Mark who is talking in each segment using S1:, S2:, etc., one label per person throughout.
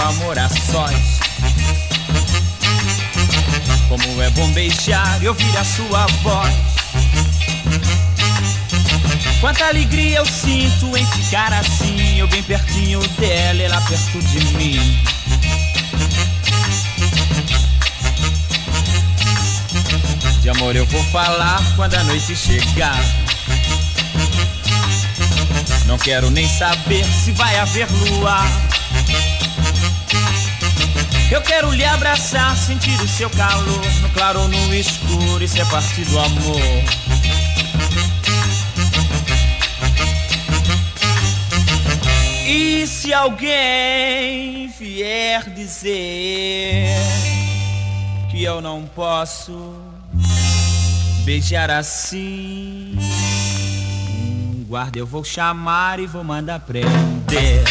S1: Amor a sós. Como é bom beijar e ouvir a sua voz. Quanta alegria eu sinto em ficar assim, eu bem pertinho dela, ela perto de mim. De amor eu vou falar quando a noite chegar. Não quero nem saber se vai haver luar. Eu quero lhe abraçar, sentir o seu calor, no claro ou no escuro, isso é parte do amor. E se alguém vier dizer que eu não posso beijar assim, guarda, eu vou chamar e vou mandar prender.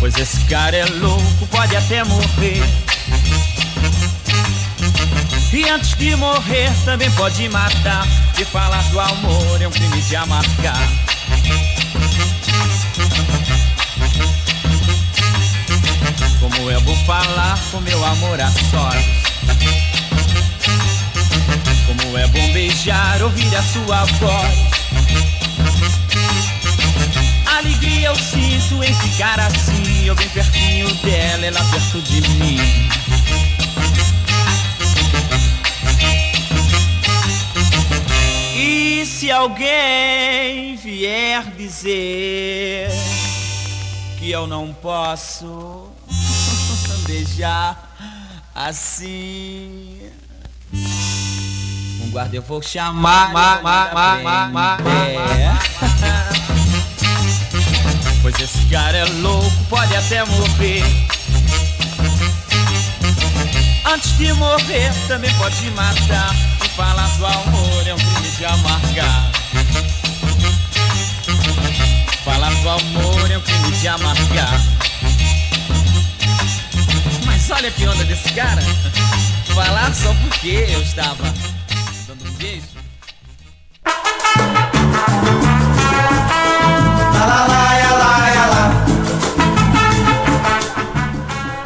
S1: Pois esse cara é louco, pode até morrer. E antes de morrer também pode matar. E falar do amor é um crime de amargar. Como é bom falar com meu amor a sós. Como é bom beijar, ouvir a sua voz. Alegria eu sinto em ficar assim, eu bem pertinho dela, ela perto de mim. E se alguém vier dizer que eu não posso beijar assim. Um guarda eu vou chamar. ma, ma, ma, ma, ma, é. Pois esse cara é louco, pode até morrer. Antes de morrer, também pode matar. E falar do amor é um crime de amargar. Falar do amor é um crime de amargar. Mas olha que onda desse cara. Falar só porque eu estava dando um beijo.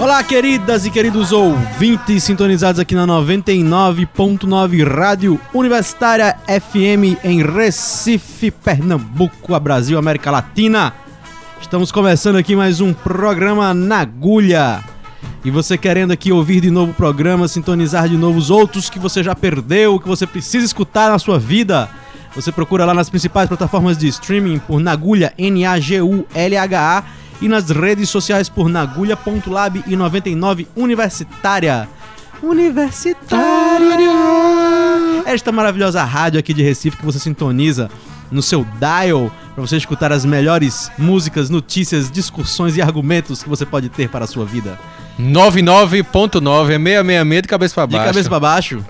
S2: Olá, queridas e queridos ouvintes sintonizados aqui na 99.9 Rádio Universitária FM em Recife, Pernambuco, Brasil, América Latina. Estamos começando aqui mais um programa na agulha. E você querendo aqui ouvir de novo o programa, sintonizar de novo os outros que você já perdeu, que você precisa escutar na sua vida, você procura lá nas principais plataformas de streaming por Nagulha, N-A-G-U-L-H-A, e nas redes sociais por nagulha.lab e 99 Universitária. Universitária! Esta maravilhosa rádio aqui de Recife que você sintoniza no seu dial para você escutar as melhores músicas, notícias, discussões e argumentos que você pode ter para a sua vida.
S3: 99.9 é 666 de cabeça pra
S2: De
S3: baixo.
S2: cabeça para baixo.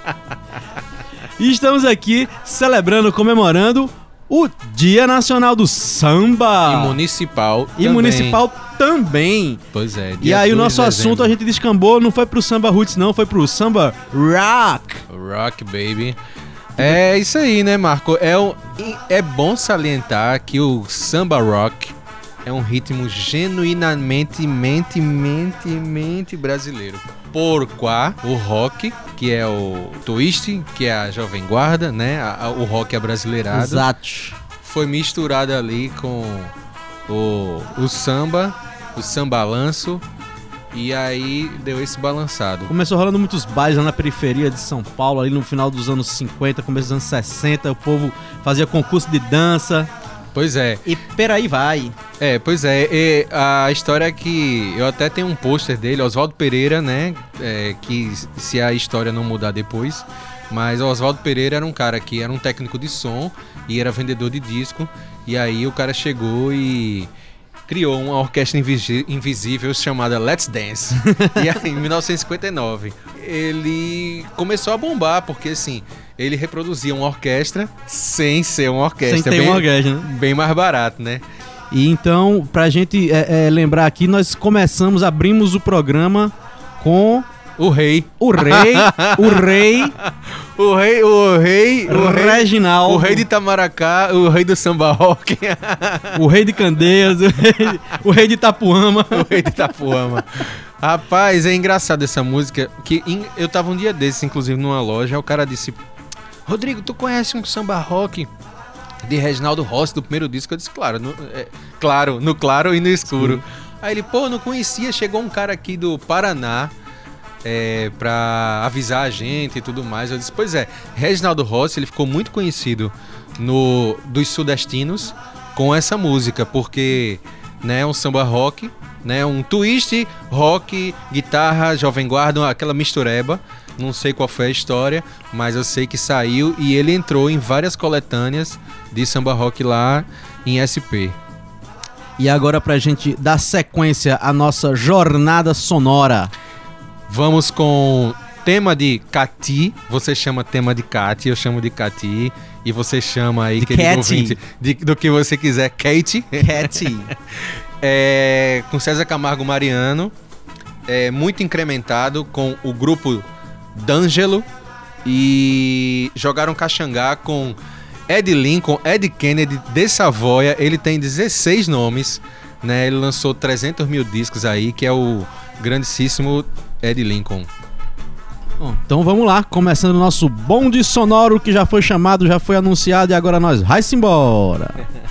S2: e estamos aqui celebrando, comemorando o Dia Nacional do Samba.
S3: E municipal.
S2: E
S3: também.
S2: municipal também.
S3: Pois é.
S2: E aí o
S3: 2
S2: nosso assunto a gente descambou, não foi pro samba roots não, foi pro samba rock.
S3: Rock Baby. É isso aí, né, Marco? É, o- é bom salientar que o samba rock é um ritmo genuinamente, mente, mente, mente brasileiro. Por quá, o rock, que é o twist, que é a jovem guarda, né? A- a- o rock abrasileirado.
S2: Exato.
S3: foi misturado ali com o, o samba, o sambalanço, e aí deu esse balançado.
S2: Começou rolando muitos bailes lá na periferia de São Paulo, ali no final dos anos 50, começo dos anos 60, o povo fazia concurso de dança.
S3: Pois é,
S2: E peraí vai.
S3: é, pois é, e a história é que eu até tenho um pôster dele, Oswaldo Pereira, né, é, que se a história não mudar depois, mas o Oswaldo Pereira era um cara que era um técnico de som e era vendedor de disco, e aí o cara chegou e criou uma orquestra invisível chamada Let's Dance. e aí, em 1959, ele começou a bombar, porque assim, ele reproduzia uma orquestra sem ser uma orquestra.
S2: Sem ter
S3: bem,
S2: uma orquestra, né?
S3: bem mais barato, né?
S2: E então, pra gente é, é, lembrar aqui, nós começamos, abrimos o programa com
S3: O rei.
S2: o rei, o rei,
S3: O rei, o rei, o rei,
S2: Reginaldo,
S3: o rei de Itamaracá, o rei do samba rock,
S2: o rei de Candeias, o rei, o rei de Itapuama.
S3: o rei de Itapuama. Rapaz, é engraçado essa música, que em- eu tava um dia desses, inclusive, numa loja, o cara disse, Rodrigo, tu conhece um samba rock de Reginaldo Rossi, do primeiro disco? Eu disse, claro, no, é, claro, no claro e no escuro. Aí ele, pô, não conhecia, chegou um cara aqui do Paraná, é, pra avisar a gente e tudo mais. Eu disse, pois é, Reginaldo Rossi, ele ficou muito conhecido no dos sudestinos com essa música, porque né, é um samba rock, né, um twist, rock, guitarra, jovem guarda, aquela mistureba. Não sei qual foi a história, mas eu sei que saiu e ele entrou em várias coletâneas de samba rock lá em SP.
S2: E agora pra gente dar sequência à nossa jornada sonora.
S3: Vamos com tema de Cati. Você chama tema de Cati, eu chamo de Cati. E você chama aí,
S2: De
S3: querido
S2: Cati.
S3: ouvinte, de- do que você quiser, Kate.
S2: Cat.
S3: É, com César Camargo Mariano. É, muito incrementado com o grupo D'Angelo. E jogaram Caxangá com Ed Lincoln, Ed Kennedy, de Savoia. Ele tem 16 nomes. Né? Ele lançou 300 mil discos aí, que é o grandíssimo Ed Lincoln.
S2: Bom, então vamos lá, começando o nosso bonde sonoro que já foi chamado, já foi anunciado e agora nós vai-se embora.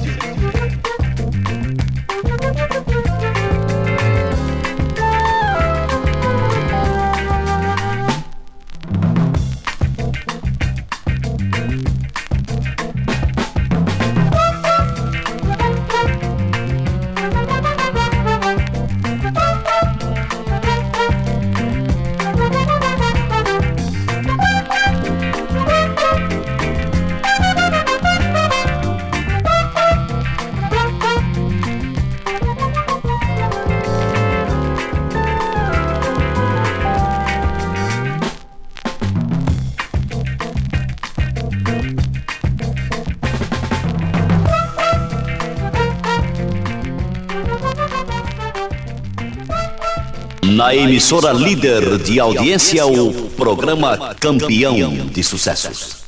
S4: Na emissora líder de audiência, o programa Campeão de Sucessos.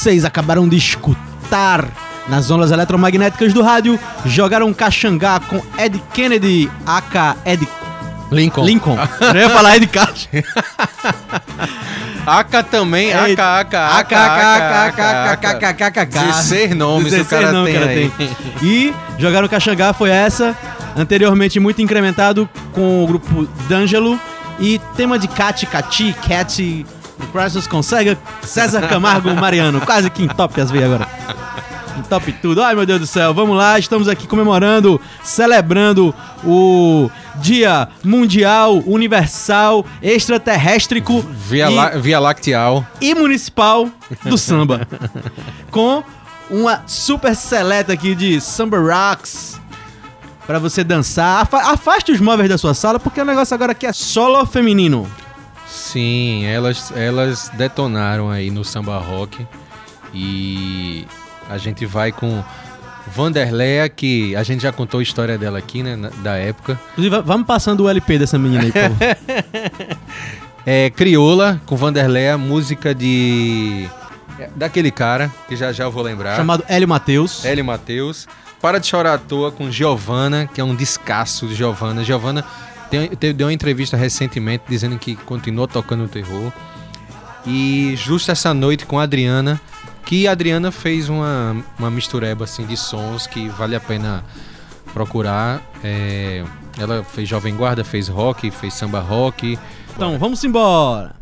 S2: Vocês acabaram de escutar nas ondas eletromagnéticas do rádio, jogaram Caxangá com Ed Kennedy, aka Ed
S3: Lincoln.
S2: Lincoln. Eu ia falar Ed Caixa.
S3: Aka também,
S2: É,
S3: Aka, Aka, Aka, Aka, Aka, Aka. 16 nomes o
S2: 16
S3: cara tem aí.
S2: E jogaram Caxangá foi essa, anteriormente muito incrementado com o grupo D'Angelo e tema de Cati Cati, Cat, Crisis com César, César Camargo Mariano, quase que entope as veias agora. Entope tudo. Ai meu Deus do céu, vamos lá, estamos aqui comemorando, celebrando o Dia Mundial Universal Extraterréstrico
S3: Via,
S2: e-
S3: La- Via Lacteal.
S2: e municipal do samba. com uma super seleta aqui de samba rocks pra você dançar. Afa- afaste os móveis da sua sala porque o negócio agora aqui é solo feminino.
S3: Sim, elas, elas detonaram aí no samba rock. E a gente vai com Vanderleia, que a gente já contou a história dela aqui, né, na- da época.
S2: Inclusive, va- vamos passando o LP dessa menina aí, por.
S3: É Crioula, com Vanderleia, música de... é, Daquele cara, que já já eu vou lembrar.
S2: Chamado Hélio Matheus.
S3: Hélio Matheus. Para de chorar à toa com Giovanna, que é um descasso de Giovanna. Giovanna tem- deu uma entrevista recentemente dizendo que continua tocando terror. E justo essa noite com a Adriana, que a Adriana fez uma, uma mistureba assim, de sons que vale a pena procurar. É, ela fez Jovem Guarda, fez rock, fez samba rock.
S2: Então, vamos embora.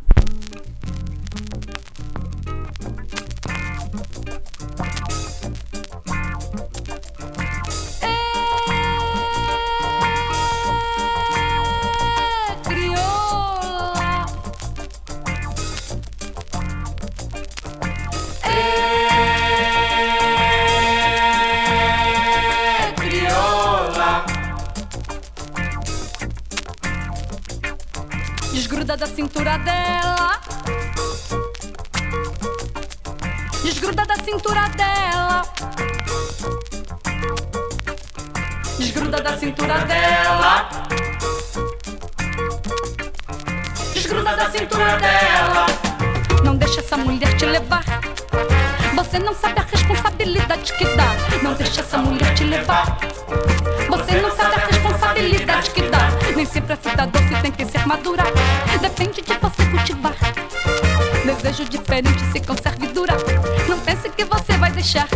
S5: Cintura dela. Não deixa essa mulher te levar. Você não sabe a responsabilidade que dá. Não deixa essa mulher te levar. Você não sabe a responsabilidade que dá. Nem sempre a fruta doce tem que ser madura. Depende de você cultivar. Desejo diferente se conserve e dura. Não pense que você vai deixar.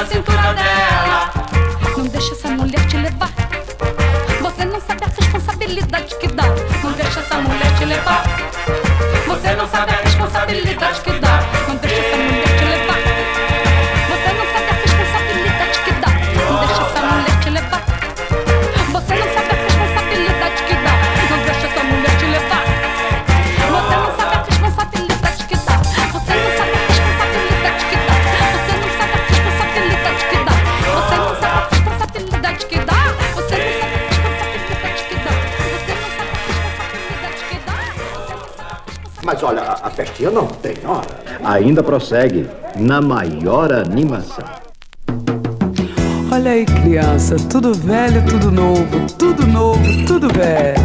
S5: Da cintura dela. Não deixa essa mulher te levar. Você não sabe a responsabilidade que dá. Não deixa essa mulher te levar. Você não sabe a responsabilidade que dá.
S6: Eu não tenho hora.
S7: Ainda prossegue na maior animação.
S8: Olha aí, criança, tudo velho, tudo novo, tudo novo, tudo velho.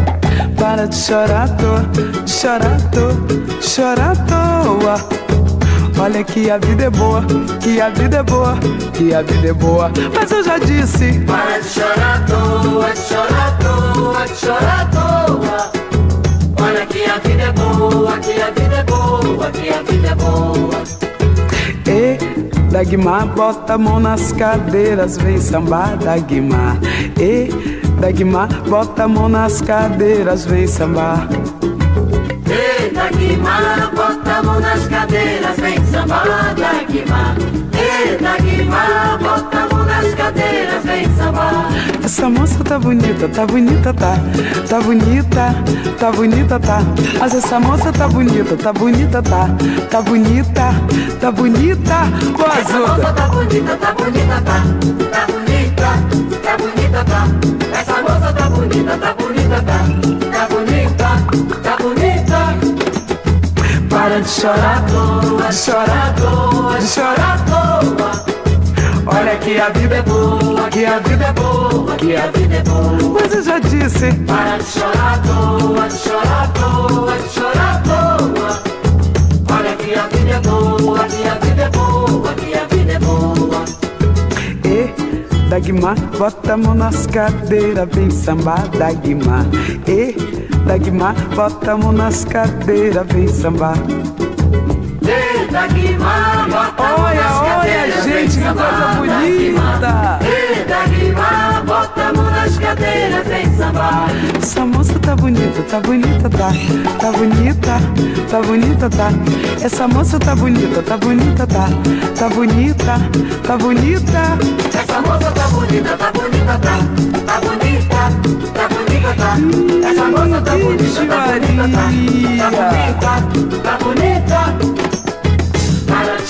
S8: Para de chorar à toa, de chorar à toa, chorar à toa. Olha que a vida é boa, que a vida é boa, que a vida é boa. Mas eu já disse:
S9: Para de chorar à toa, de chorar à toa, de chorar à toa. A vida é boa, que a vida é boa, que a vida é boa.
S8: E Dagmar, bota a mão nas cadeiras, vem sambar, Dagmar. E Dagmar, bota a mão nas cadeiras, vem sambar.
S9: E Dagmar, bota a mão nas cadeiras, vem sambar, Dagmar. E Dagmar, bota a mão nas cadeiras, vem sambar.
S8: Essa moça tá bonita, tá bonita, tá. Tá bonita, tá bonita, tá. Mas essa moça tá bonita, tá bonita, tá. Tá bonita, tá bonita. Boa
S9: Essa moça tá bonita, tá bonita, tá. Tá bonita, tá bonita, tá. Essa moça tá bonita, tá bonita, tá. Tá bonita, tá bonita.
S8: Para de chorar, de chorar, de chorar à toa. Que a vida é boa, que a vida é boa, que a vida é boa. Mas eu já disse:
S9: Para de chorar à toa, de chorar à toa, de chorar à toa. Olha que a vida é boa, que a vida é boa, que a vida é boa.
S8: E Dagmar, bota a mão nas cadeiras, vem sambar, Dagmar. E Dagmar, bota a mão nas cadeiras, vem sambar. Olha,
S9: nas
S8: olha,
S9: cadeiras,
S8: gente, que coisa bonita.
S9: Bota a mão nas cadeiras, vem sambar.
S8: Essa moça tá bonita, tá bonita, tá. Tá bonita, tá bonita, tá. Essa moça tá bonita, tá bonita, tá. Tá bonita, tá bonita.
S9: Essa moça tá bonita, tá bonita, tá. Tá bonita, tá bonita, tá. Essa moça tá bonita, tá bonita, tá. Tá bonita, tá bonita.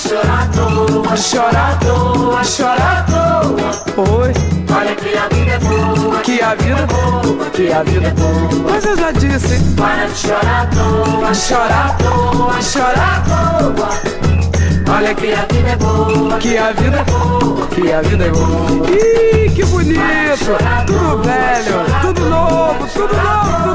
S9: Chorar à toa, chorar à toa, chorar à toa.
S8: Oi,
S9: Olha que a vida é boa,
S8: que a vida é boa, que a vida é boa. Mas eu já disse:
S9: Para de chorar à toa, chorar à toa, chorar à toa. Olha que a vida é boa,
S8: que a vida é
S9: boa, que a vida é boa.
S8: Ih, que bonito! Tudo velho, tudo novo, tudo novo,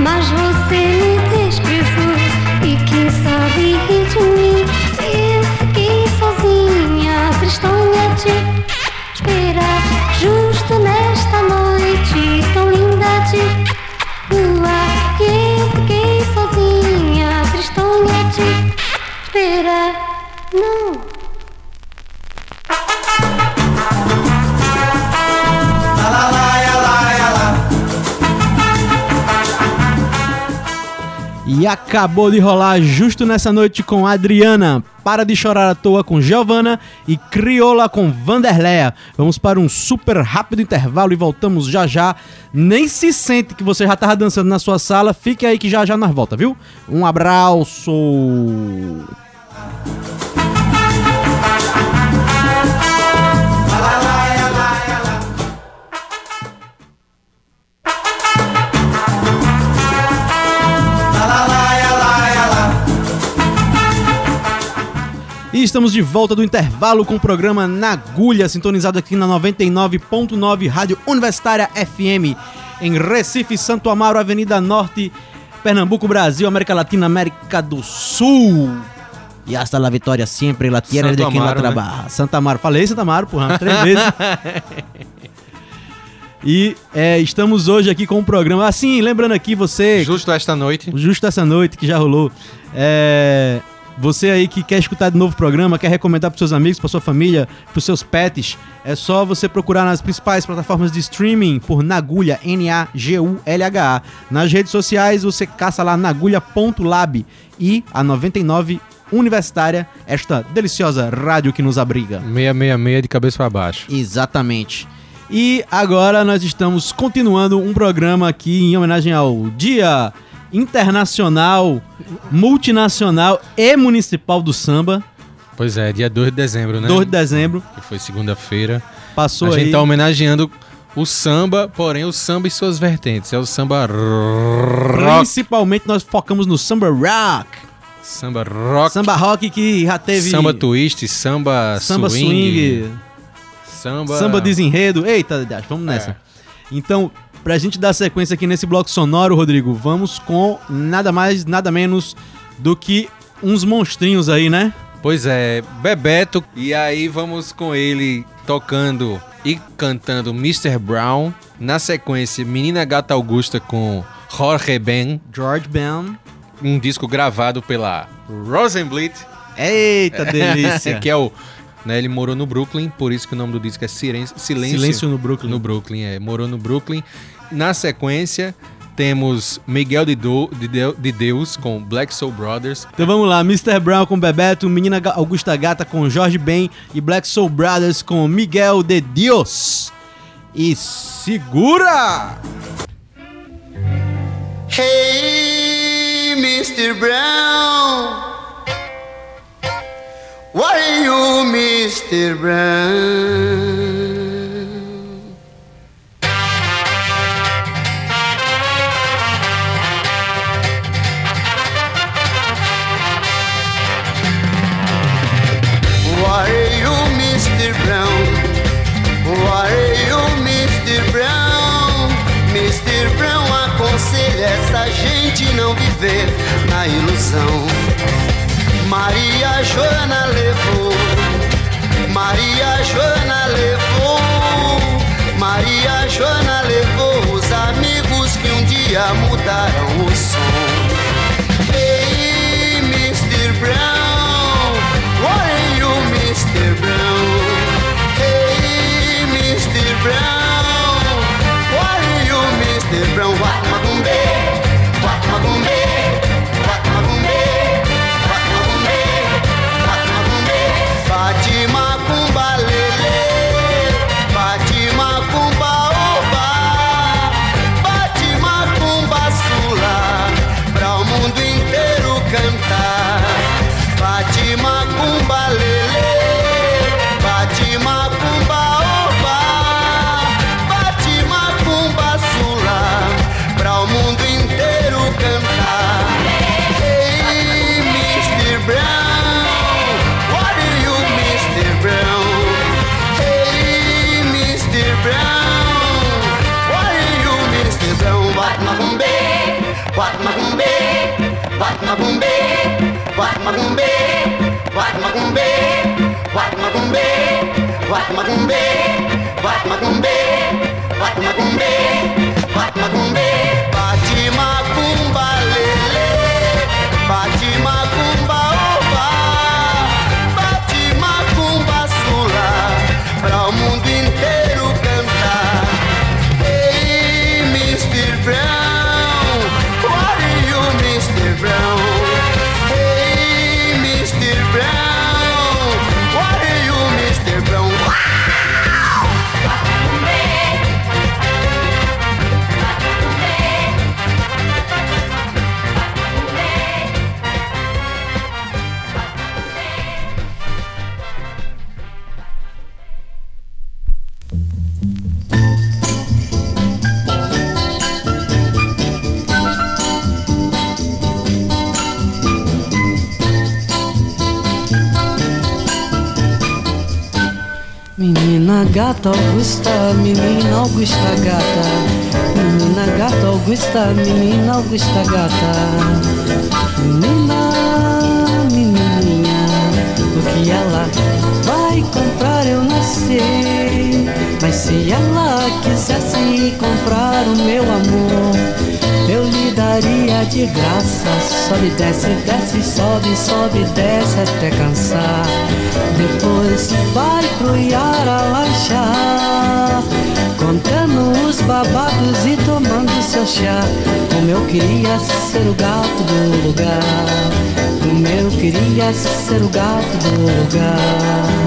S10: Mas você
S2: acabou de rolar justo nessa noite com Adriana, Para de Chorar à Toa com Giovana e Crioula com Vanderleia. Vamos para um super rápido intervalo e voltamos já já. Nem se sente que você já tava dançando na sua sala, fique aí que já já nós volta, viu? Um abraço! E estamos de volta do intervalo com o programa Na Agulha, sintonizado aqui na 99.9 Rádio Universitária FM, em Recife, Santo Amaro, Avenida Norte, Pernambuco, Brasil, América Latina, América do Sul. E hasta la vitória sempre, la tierra
S3: Santo
S2: de quem
S3: Amaro, né?
S2: trabaja. Santa Amaro. Falei Santa Amaro, porra, três vezes. E é, estamos hoje aqui com o programa. Assim, lembrando aqui você.
S3: Justo esta noite.
S2: Justo essa noite que já rolou. É, você aí que quer escutar de novo o programa, quer recomendar para seus amigos, para sua família, para seus pets, é só você procurar nas principais plataformas de streaming por Nagulha, N-A-G-U-L-H-A. Nas redes sociais você caça lá nagulha.lab e a 99 Universitária, esta deliciosa rádio que nos abriga.
S3: 666 de cabeça para baixo.
S2: Exatamente. E agora nós estamos continuando um programa aqui em homenagem ao Dia Internacional, Multinacional e Municipal do Samba,
S3: Pois é, dia 2 de dezembro, né?
S2: 2 de dezembro.
S3: Que foi segunda-feira.
S2: Passou
S3: a
S2: aí.
S3: gente tá homenageando o samba, porém o samba e suas vertentes. É o samba rock.
S2: Principalmente nós focamos no Samba Rock.
S3: Samba rock.
S2: Samba Rock que já teve.
S3: Samba twist, samba,
S2: Samba
S3: swing.
S2: swing.
S3: Samba...
S2: Samba desenredo. Eita, vamos nessa.
S3: É.
S2: Então, pra gente dar sequência aqui nesse bloco sonoro, Rodrigo, vamos com nada mais, nada menos do que uns monstrinhos aí, né?
S3: Pois é, Bebeto. E aí vamos com ele tocando e cantando Mr. Brown. Na sequência, Menina Gata Augusta com Jorge Ben.
S2: George Ben.
S3: Um disco gravado pela Rosenblit.
S2: Eita, delícia.
S3: que é o... Né, ele morou no Brooklyn, por isso que o nome do disco é Silêncio, Silêncio,
S2: Silêncio no Brooklyn.
S3: No Brooklyn, é. Morou no Brooklyn. Na sequência, temos Miguel de, Do- de Deu- de Deus com Black Soul Brothers.
S2: Então vamos lá, Mr. Brown com Bebeto, Menina Augusta Gata com Jorge Ben e Black Soul Brothers com Miguel de Dios. E segura!
S6: Hey, Mr. Brown. What are you, Mr. Brown? Viver na ilusão. Maria Joana levou, Maria Joana levou, Maria Joana levou os amigos que um dia mudaram o som. Hey, Mr. Brown, what are you, Mr. Brown? Hey, Mr. Brown, what are you, Mr. Brown? What macumbe, wat macumbe, wat macumbe, wat macumbe, wat macumbe, wat macumbe, wat macumbe,
S11: Pachima. Gata Augusta, menina Augusta gata. Menina gata Augusta, menina Augusta gata. Menina, menininha, o que ela vai comprar eu não sei. Mas se ela quisesse comprar o meu amor, daria de graça. Sobe, desce, desce, sobe, sobe, desce até cansar. Depois vai pro Iara lanchar, contando os babados e tomando seu chá. Como eu queria ser o gato do lugar, como eu queria ser o gato do lugar.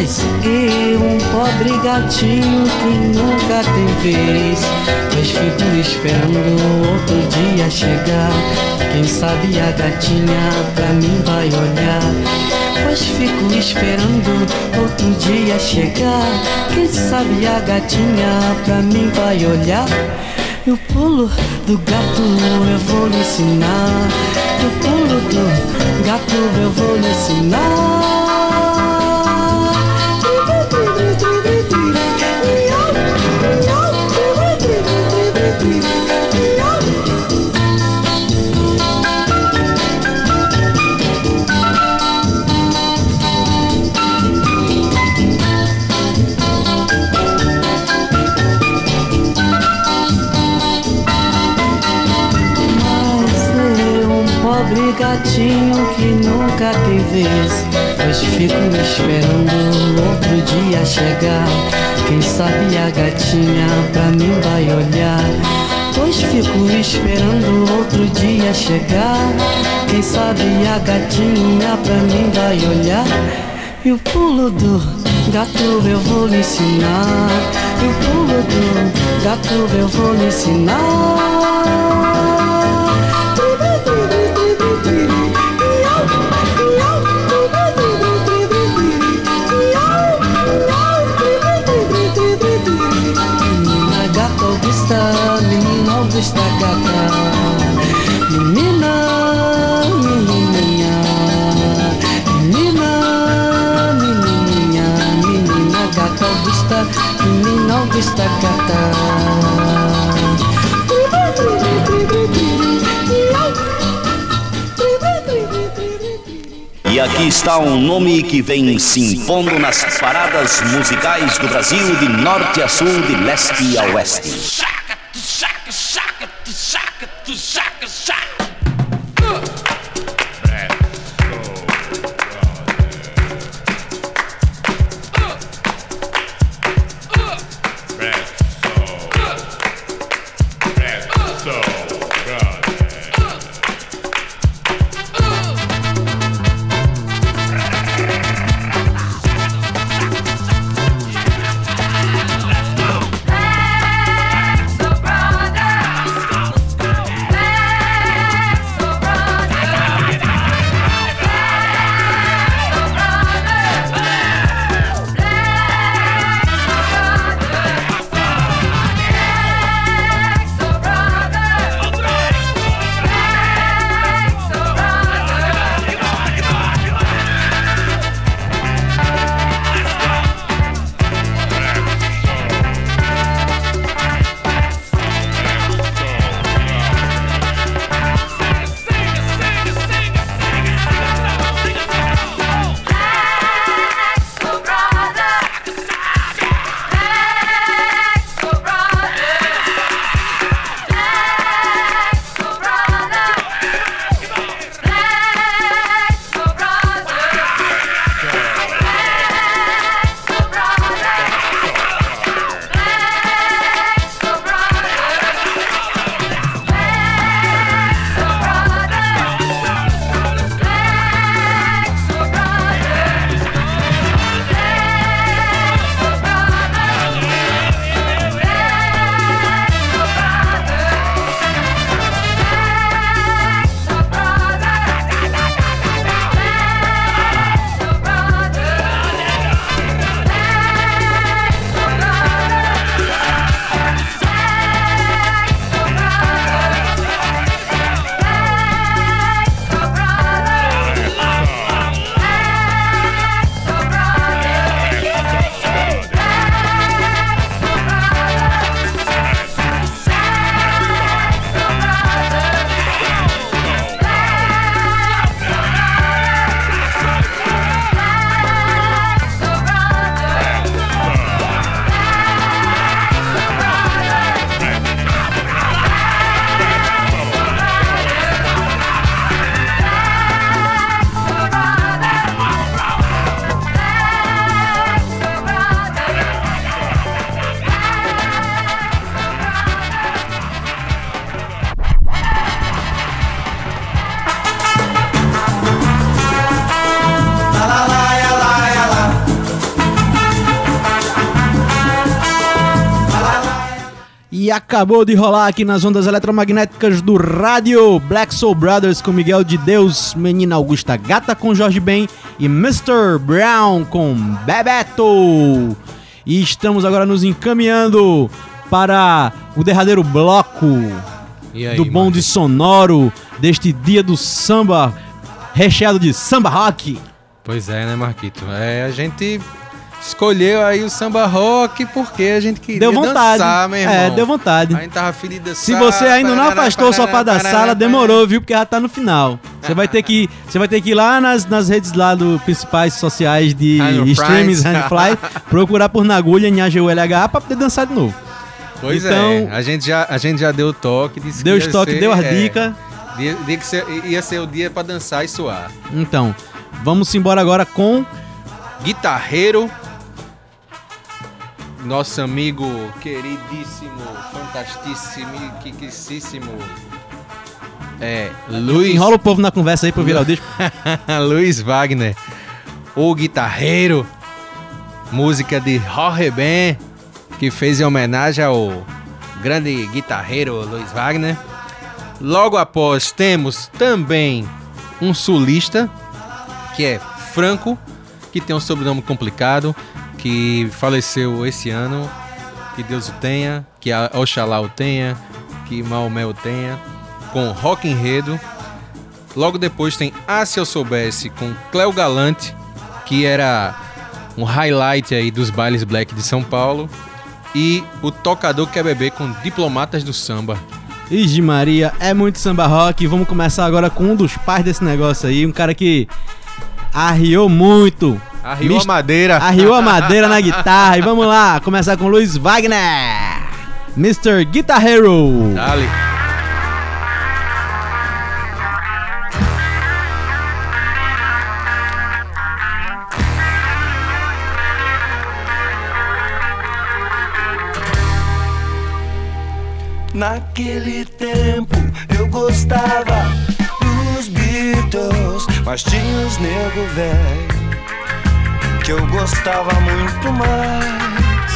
S11: Mas eu, um pobre gatinho que nunca tem vez, pois fico esperando outro dia chegar. Quem sabe a gatinha pra mim vai olhar. Pois fico esperando outro dia chegar. Quem sabe a gatinha pra mim vai olhar. E o pulo do gato eu vou lhe ensinar. E o pulo do gato eu vou lhe ensinar. Gatinho que nunca tem vez Pois fico esperando outro dia chegar. Quem sabe a gatinha pra mim vai olhar. Pois fico esperando outro dia chegar. Quem sabe a gatinha pra mim vai olhar. E o pulo do gato eu vou lhe ensinar. E o pulo do gato eu vou lhe ensinar
S4: E aqui está um nome que vem se impondo nas paradas musicais do Brasil de norte a sul, de leste a oeste.
S2: E acabou de rolar aqui nas ondas eletromagnéticas do rádio Black Soul Brothers com Miguel de Deus, Menina Augusta Gata com Jorge Ben e Mr. Brown com Bebeto. E estamos agora nos encaminhando para o derradeiro bloco
S3: aí,
S2: do bonde sonoro deste dia do samba recheado de samba rock.
S3: Pois é, né, Marquito? É, a gente escolheu aí o samba rock porque a gente queria
S2: Deu vontade.
S3: dançar, meu irmão.
S2: É, deu vontade.
S3: A gente tava afim de dançar.
S2: Se você ainda não afastou o sofá da sala, demorou, viu? Porque já tá no final. Você vai ter que, você vai ter que ir lá nas, nas redes lá do principais sociais de streams, Handfly, procurar por Nagulha, NAGULH pra poder dançar de novo.
S3: Pois
S2: Então-
S3: é, a gente, já, a gente já deu o toque. Disse
S2: Deu
S3: que
S2: os
S3: ia
S2: toques,
S3: ser-
S2: deu as
S3: é,
S2: dicas.
S3: dia- dia que ser- ia ser o dia pra dançar e suar.
S2: Então, vamos embora agora com
S3: Guitarreiro, nosso amigo queridíssimo, fantastíssimo, quiquicíssimo, é, Luiz...
S2: Enrola o povo na conversa aí eu virar o disco.
S3: Luiz Wagner, o guitarreiro, música de Jorge Ben, que fez em homenagem ao grande guitarreiro Luiz Wagner. Logo após temos também um sulista, que é Franco, que tem um sobrenome complicado, que faleceu esse ano. Que Deus o tenha, que Oxalá o tenha, que Maomé o tenha, com Rock Enredo. Logo depois tem Ah Se Eu Soubesse com Cléo Galante, que era um highlight aí dos bailes black de São Paulo. E o Tocador Quer Beber com Diplomatas do Samba.
S2: Igi Maria, é muito samba rock. Vamos começar agora com um dos pais desse negócio aí, um cara que arriou muito.
S3: Arriou
S2: Mist-
S3: a madeira.
S2: Arriou a madeira na guitarra. E vamos lá, começar com Luiz Wagner. Mr. Guitar Hero.
S3: Dale.
S12: Naquele tempo eu gostava dos Beatles, mas tinha os nego velho que eu gostava muito mais.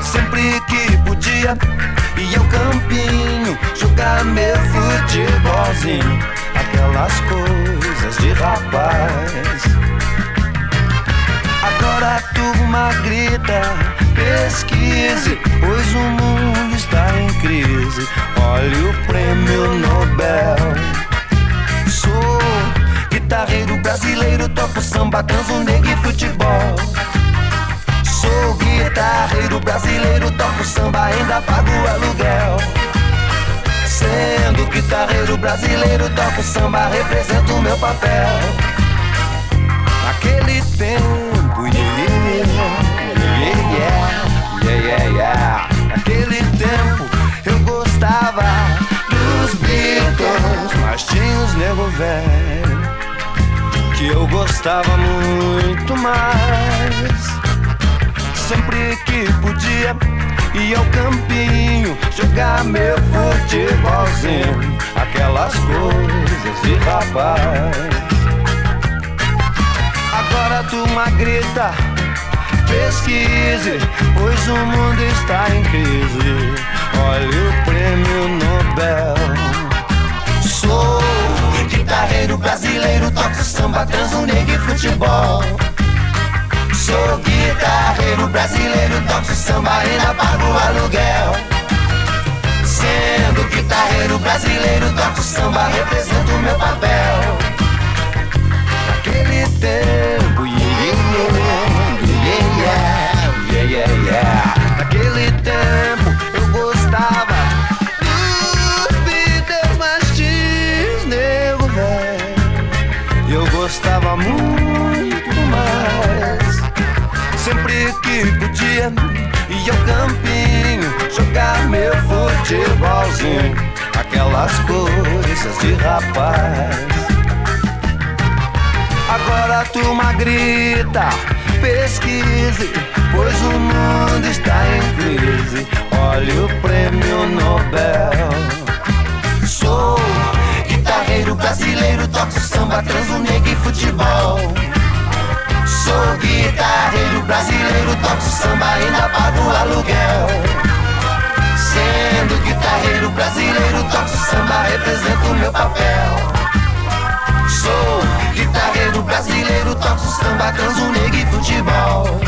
S12: Sempre que podia, ia ao campinho jogar meu futebolzinho, aquelas coisas de rapaz. Agora a turma grita, pesquise, pois o mundo está em crise. Olhe o prêmio Nobel. Sou guitarreiro brasileiro, toco samba, canso, negro e futebol. Sou guitarreiro brasileiro, toco samba, ainda pago aluguel. Sendo guitarreiro brasileiro, toco samba, represento o meu papel. Naquele tempo, yeah, yeah, yeah, yeah, tempo eu gostava dos Beatles, mas tinha os nego velho que eu gostava muito mais. Sempre que podia, ia ao campinho jogar meu futebolzinho, aquelas coisas de rapaz. Agora a turma grita, pesquise, pois o mundo está em crise. Olha o prêmio Nobel. Sou guitarreiro brasileiro, toco samba, transo, negro e futebol. Sou guitarreiro brasileiro, toco samba, ainda pago aluguel. Sendo guitarreiro brasileiro, toco samba, represento o meu papel. Naquele tempo, yeah, yeah, yeah, yeah, yeah, muito mais. Sempre que podia, ia ao campinho jogar meu futebolzinho. Aquelas coisas de rapaz. Agora a turma grita, pesquise, pois o mundo está em crise. Olha o prêmio Nobel. eu toco samba, transo negro e futebol. Sou guitarreiro brasileiro, toco samba, ainda pago aluguel. Sendo guitarreiro brasileiro, toco samba, represento meu papel. Sou guitarreiro brasileiro, toco samba, transo negro e futebol.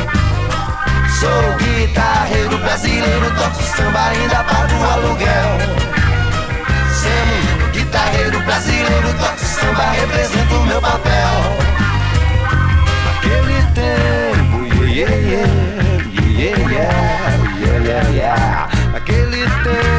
S12: Sou guitarreiro brasileiro, toco samba, ainda pago aluguel. Sendo guitarreiro brasileiro, toco samba representa o meu papel. Aquele tempo, yeah, yeah, yeah, yeah, yeah, yeah, yeah. Aquele tempo.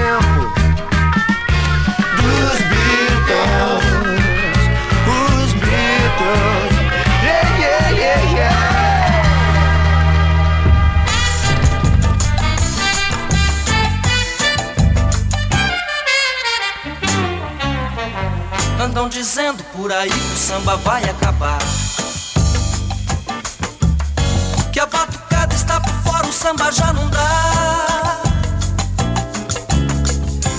S13: andam dizendo por aí que o samba vai acabar. Que a batucada está por fora, o samba já não dá.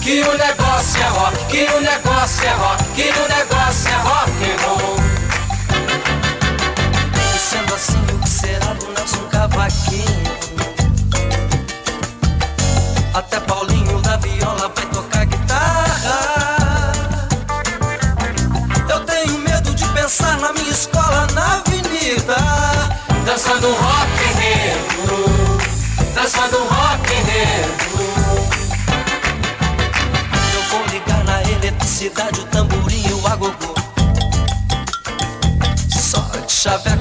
S13: Que o negócio é rock, que o negócio é rock, que o negócio é rock and roll. E sendo assim, o que será do Nelson Cavaquinho? dançando rock and roll, dançando rock and roll. Eu vou ligar na eletricidade o tamborim e o agogô. Só de
S14: chaveca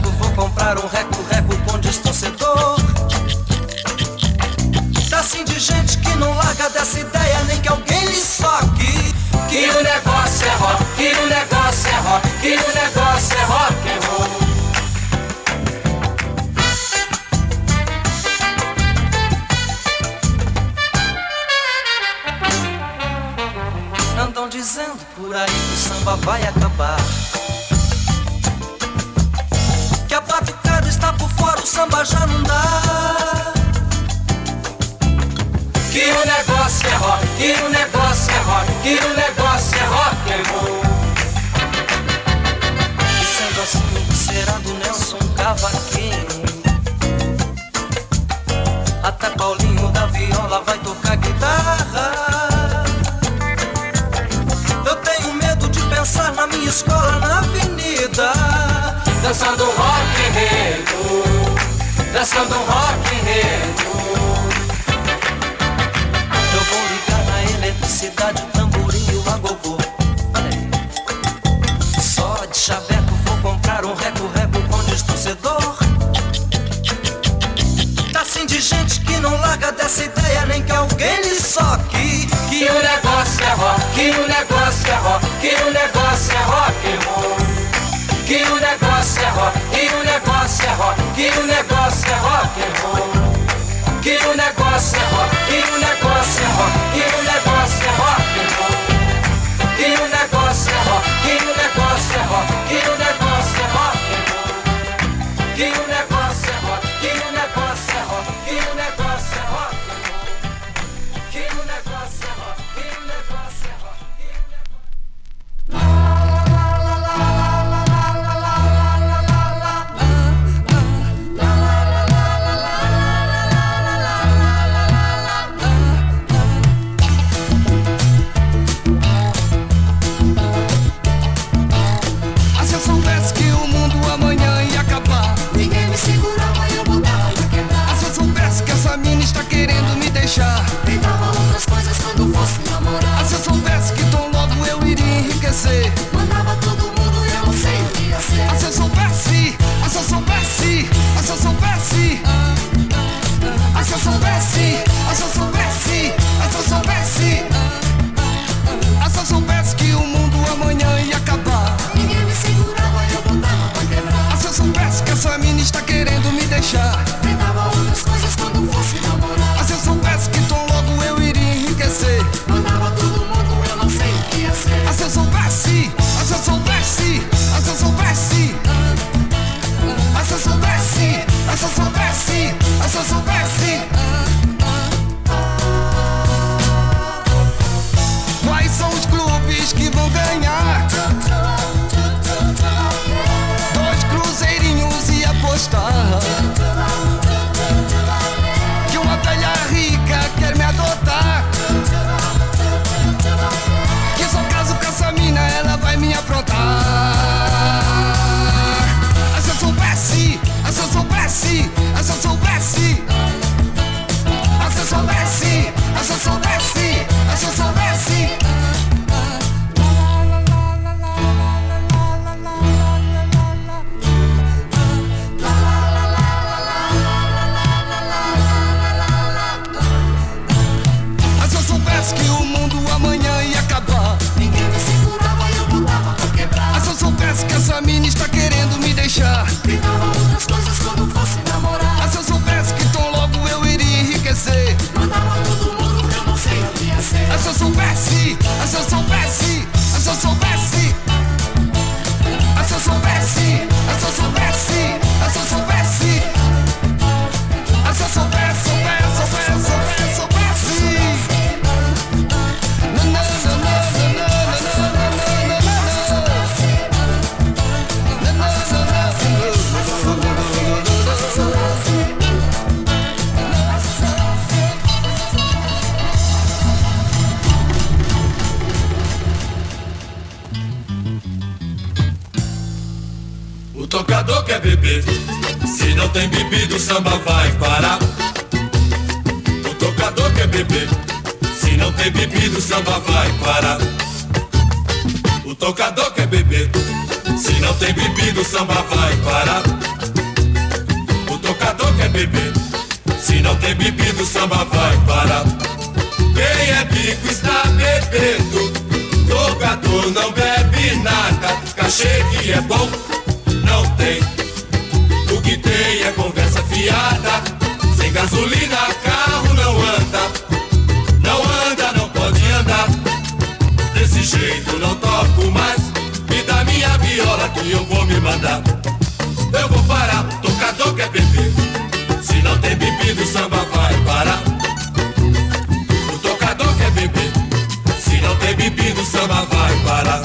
S14: samba vai parar.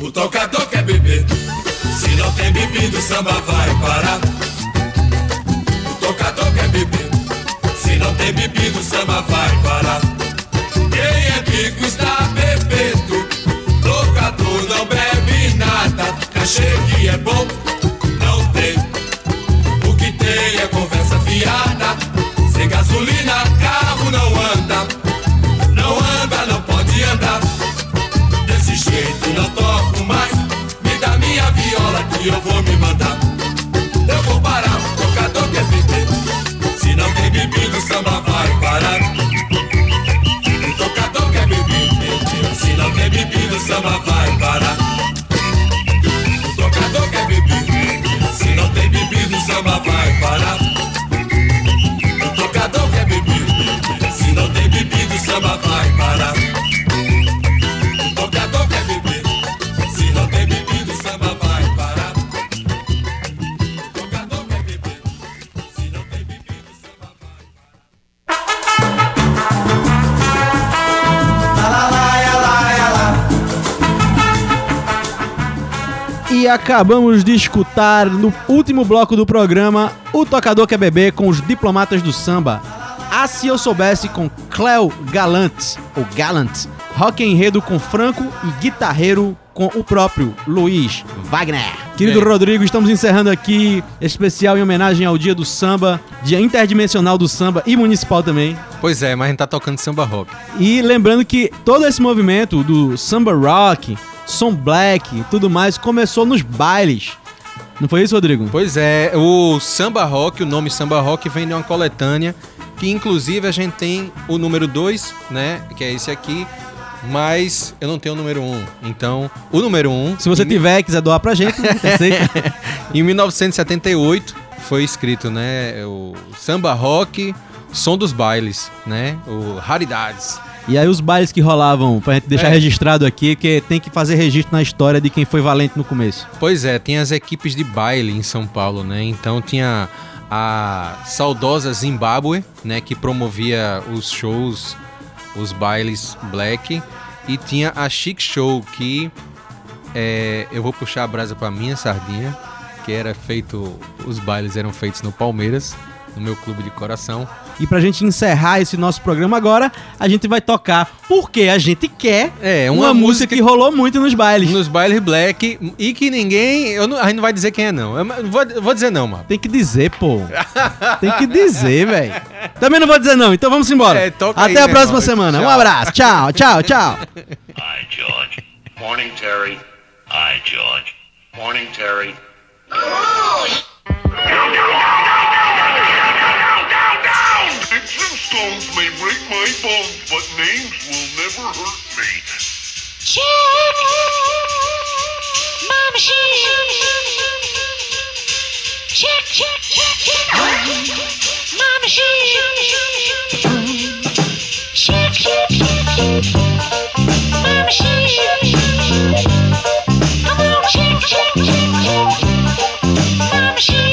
S14: O tocador quer beber. Se não tem bebida, o samba vai parar. O tocador quer beber. Se não tem bebida, o samba vai parar. Quem é bico está bebendo. Tocador não bebe nada. Cachê que é bom, tem bebida, o samba vai
S2: acabamos de escutar no último bloco do programa O Tocador Quer Beber com os Diplomatas do Samba. Ah, se eu soubesse com Cleo Galant, ou Gallant, Rock Enredo com Franco e Guitarreiro com o próprio Luiz Wagner. Querido
S3: É.
S2: Rodrigo, estamos encerrando aqui especial em homenagem ao Dia do Samba, Dia Interdimensional do Samba e Municipal também.
S3: Pois é, mas a gente tá tocando samba rock.
S2: E lembrando que todo esse movimento do samba rock, som black e tudo mais começou nos bailes. Não foi isso, Rodrigo?
S3: Pois é, o samba rock, o nome samba rock vem de uma coletânea que inclusive a gente tem o número 2, né, que é esse aqui, mas eu não tenho o número 1. Um. Então, o número 1, um,
S2: Se você tiver e quiser doar pra gente,
S3: em 1978 foi escrito, né, o samba rock, som dos bailes, né, o raridades.
S2: E aí os bailes que rolavam, pra gente deixar
S3: É.
S2: registrado aqui, que tem que fazer registro na história de quem foi valente no começo.
S3: Pois é, tinha as equipes de baile em São Paulo, né? Então tinha a saudosa Zimbábue, né, que promovia os shows, os bailes black, e tinha a Chic Show, que é, eu vou puxar a brasa pra minha sardinha, que era feito, os bailes eram feitos no Palmeiras, no meu clube de coração.
S2: E pra gente encerrar esse nosso programa agora, a gente vai tocar porque a gente quer
S3: É,
S2: uma,
S3: uma,
S2: música que rolou muito nos bailes.
S3: Nos bailes black, e que ninguém, eu não, a gente não vai dizer quem é não, eu não vou, vou dizer não, mano.
S2: Tem que dizer, pô. Tem que dizer, velho. Também não vou dizer não, então vamos embora.
S3: É, toca
S2: Até
S3: aí,
S2: a próxima
S3: irmão.
S2: semana. Um
S3: Tchau.
S2: abraço. Tchau, tchau, tchau.
S15: Hi, George. Morning, Terry. Hi, George. Morning, Terry.
S16: Stones may break my bones, but names will never hurt me.
S9: She. Check, check, check, check. Mama, she. Check, check, check, check. Mama, she. Come on, check, check, check, check. Mama, she.